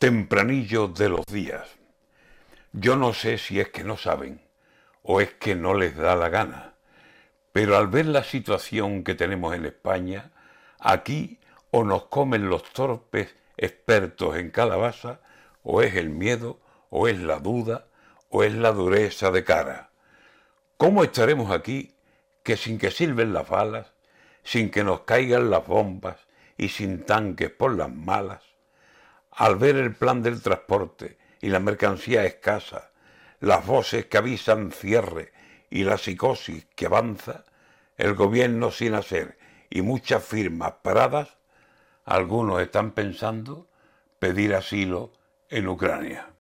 tempranillo de los días. Yo no sé si es que no saben o es que no les da la gana, pero al ver la situación que tenemos en España, aquí o nos comen los torpes expertos en calabaza, o es el miedo, o es la duda, o es la dureza de cara. ¿Cómo estaremos aquí que sin que sirven las balas, sin que nos caigan las bombas y sin tanques por las malas, al ver el plan del transporte y la mercancía escasa, las voces que avisan cierre y la psicosis que avanza, el gobierno sin hacer y muchas firmas paradas, algunos están pensando pedir asilo en Ucrania.